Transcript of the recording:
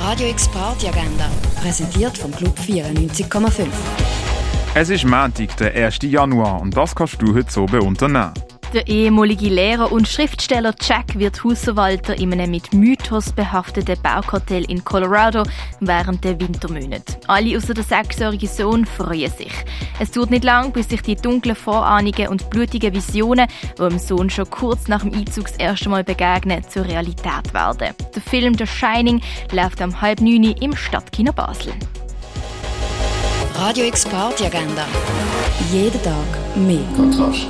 Radio X Party Agenda, präsentiert vom Club 94,5. Es ist Montag, der 1. Januar und das kannst du heute so unternehmen. Der ehemalige Lehrer und Schriftsteller Jack wird Hausverwalter in einem mit Mythos behafteten Baukartell in Colorado während der Wintermonate. Alle außer der sechsjährige Sohn freuen sich. Es dauert nicht lang, bis sich die dunklen Vorahnungen und blutigen Visionen, die dem Sohn schon kurz nach dem Einzug das erste Mal begegnen, zur Realität werden. Der Film The Shining läuft am halb neun im Stadtkino Basel. Radio X Party Agenda. Jeden Tag mehr. Kontrast.